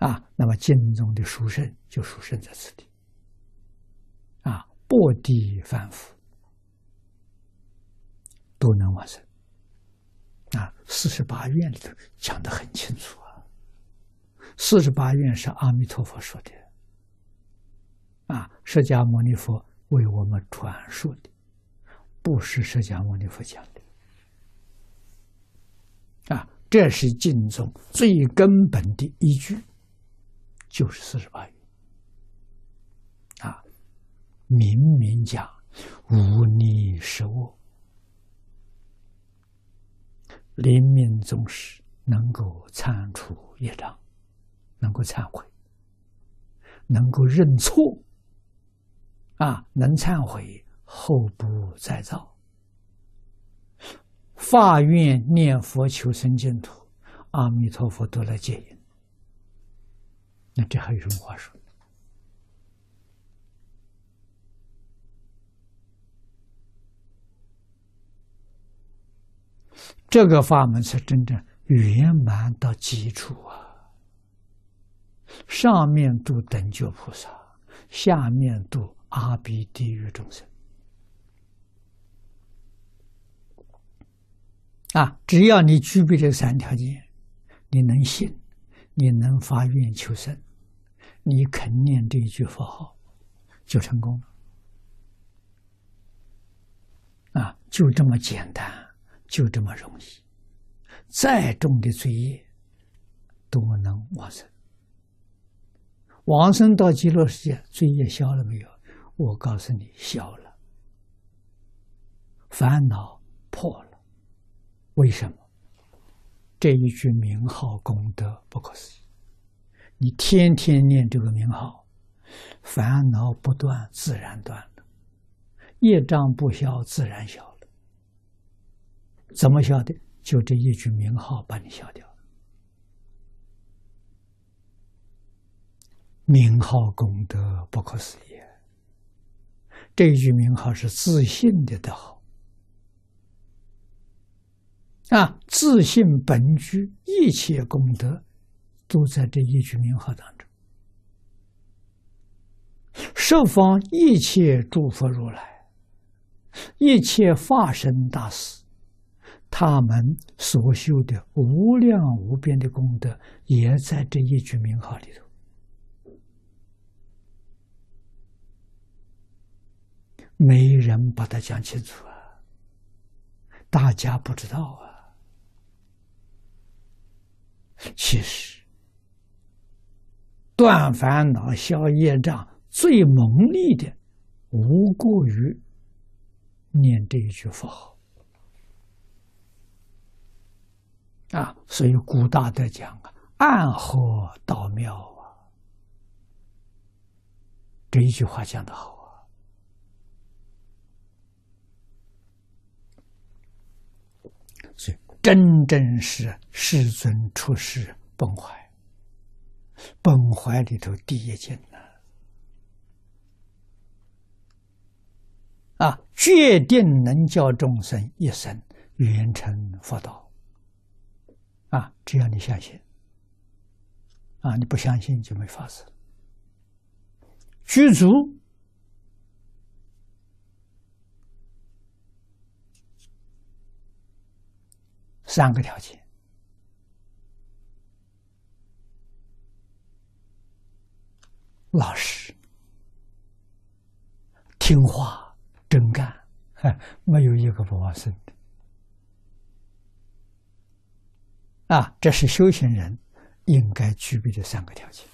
啊，那么经中的殊胜就殊胜在此地。啊，薄地凡夫都能往生。啊，四十八愿里头讲的很清楚啊。四十八愿是阿弥陀佛说的，啊，释迦牟尼佛为我们传述的，不是释迦牟尼佛讲的。啊，这是经中最根本的依据，就是四十八愿。啊，明明讲无逆是我。临命终时，能够铲除业障，能够忏悔，能够认错，啊，能忏悔，后不再造。发愿念佛求生净土，阿弥陀佛都来接引。那这还有什么话说？这个法门是真正圆满到基础啊！上面度等觉菩萨，下面度阿鼻地狱众生啊！只要你具备这三条件，你能信，你能发愿求生，你肯念这一句佛号，就成功了啊！就这么简单。就这么容易，再重的罪业都能往生。往生到极乐世界，罪业消了没有？我告诉你，消了，烦恼破了。为什么？这一句名号功德不可思议。你天天念这个名号，烦恼不断，自然断了；业障不消，自然消。怎么消的？就这一句名号把你消掉了。名号功德不可思议。这一句名号是自信的的好啊！自信本具一切功德，都在这一句名号当中。十方一切诸佛如来，一切法身大士。他们所修的无量无边的功德，也在这一句名号里头。没人把它讲清楚啊，大家不知道啊。其实，断烦恼、消业障最猛力的，无过于念这一句佛号。啊，所以古大德讲啊，“暗合道妙”啊，这一句话讲的好啊。所以真正是世尊出世本怀，本怀里头第一件呢，啊，决定能教众生一生圆成佛道。啊，只要你相信，啊，你不相信就没法子。具足三个条件：老实、听话、真干，没有一个不往生的。啊，这是修行人应该具备的三个条件。